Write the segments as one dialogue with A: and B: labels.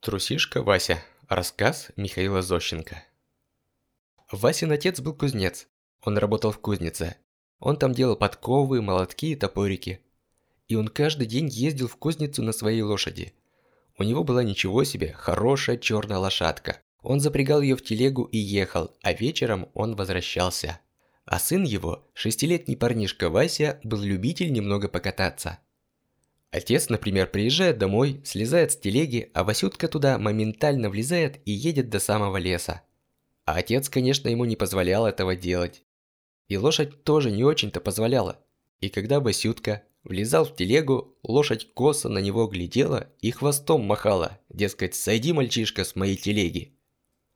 A: Трусишка Вася. Рассказ Михаила Зощенко. Васин отец был кузнец. Он работал в кузнице. Он там делал подковы, молотки и топорики. И он каждый день ездил в кузницу на своей лошади. У него была ничего себе хорошая черная лошадка. Он запрягал ее в телегу и ехал, а вечером он возвращался. А сын его, шестилетний парнишка Вася, был любитель немного покататься. Отец, например, приезжает домой, слезает с телеги, а Васютка туда моментально влезает и едет до самого леса. А отец, конечно, ему не позволял этого делать. И лошадь тоже не очень-то позволяла. И когда Васютка влезал в телегу, лошадь косо на него глядела и хвостом махала, дескать, сойди, мальчишка, с моей телеги.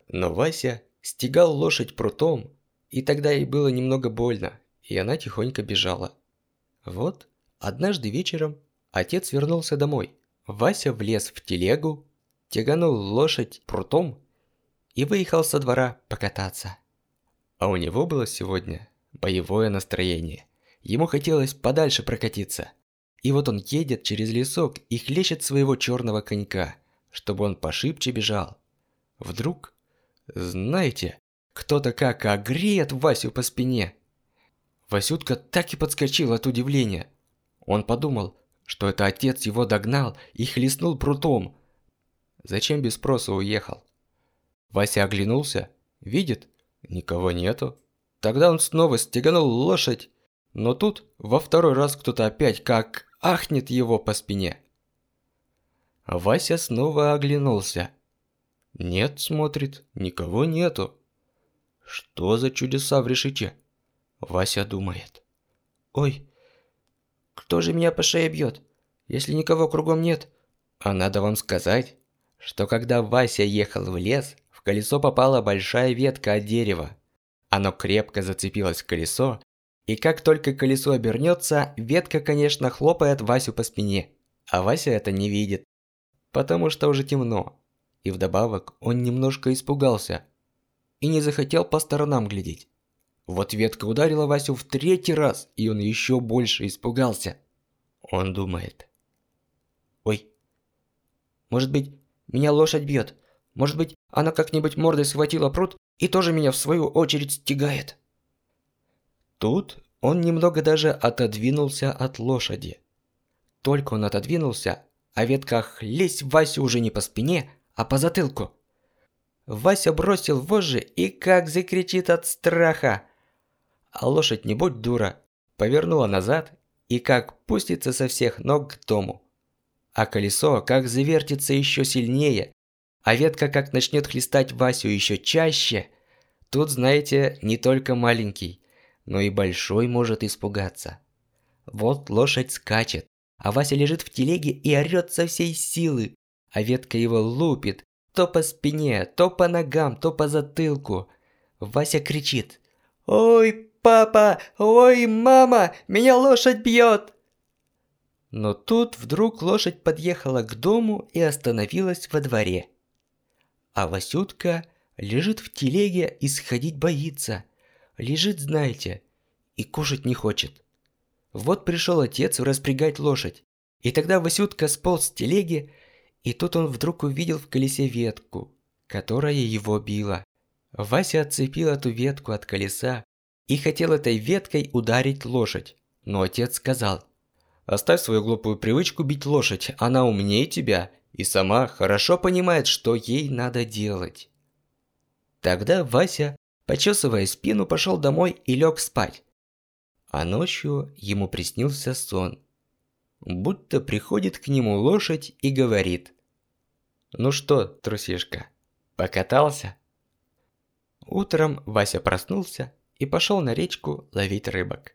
A: Но Вася стегал лошадь прутом, и тогда ей было немного больно, и она тихонько бежала. Вот, однажды вечером Отец вернулся домой. Вася влез в телегу, тяганул лошадь прутом и выехал со двора покататься. А у него было сегодня боевое настроение. Ему хотелось подальше прокатиться. И вот он едет через лесок и хлещет своего черного конька, чтобы он пошибче бежал. Вдруг, знаете, кто-то как огреет Васю по спине. Васютка так и подскочил от удивления. Он подумал, что это отец его догнал и хлестнул прутом. Зачем без спроса уехал? Вася оглянулся, видит, никого нету. Тогда он снова стеганул лошадь, но тут во второй раз кто-то опять как ахнет его по спине. Вася снова оглянулся. Нет, смотрит, никого нету. Что за чудеса в решете? Вася думает. Ой, кто же меня по шее бьет, если никого кругом нет? А надо вам сказать, что когда Вася ехал в лес, в колесо попала большая ветка от дерева. Оно крепко зацепилось в колесо, и как только колесо обернется, ветка, конечно, хлопает Васю по спине. А Вася это не видит, потому что уже темно. И вдобавок он немножко испугался и не захотел по сторонам глядеть. Вот ветка ударила Васю в третий раз, и он еще больше испугался. Он думает. Ой, может быть, меня лошадь бьет. Может быть, она как-нибудь мордой схватила пруд и тоже меня в свою очередь стегает. Тут он немного даже отодвинулся от лошади. Только он отодвинулся, а ветка хлесть Васю уже не по спине, а по затылку. Вася бросил вожжи и как закричит от страха. А лошадь, не будь дура, повернула назад и как пустится со всех ног к дому. А колесо как завертится еще сильнее, а ветка как начнет хлестать Васю еще чаще. Тут, знаете, не только маленький, но и большой может испугаться. Вот лошадь скачет, а Вася лежит в телеге и орёт со всей силы, а ветка его лупит, то по спине, то по ногам, то по затылку. Вася кричит «Ой, папа! Ой, мама! Меня лошадь бьет!» Но тут вдруг лошадь подъехала к дому и остановилась во дворе. А Васютка лежит в телеге и сходить боится. Лежит, знаете, и кушать не хочет. Вот пришел отец распрягать лошадь. И тогда Васютка сполз с телеги, и тут он вдруг увидел в колесе ветку, которая его била. Вася отцепил эту ветку от колеса и хотел этой веткой ударить лошадь. Но отец сказал, «Оставь свою глупую привычку бить лошадь, она умнее тебя и сама хорошо понимает, что ей надо делать». Тогда Вася, почесывая спину, пошел домой и лег спать. А ночью ему приснился сон. Будто приходит к нему лошадь и говорит, «Ну что, трусишка, покатался?» Утром Вася проснулся и пошел на речку ловить рыбок.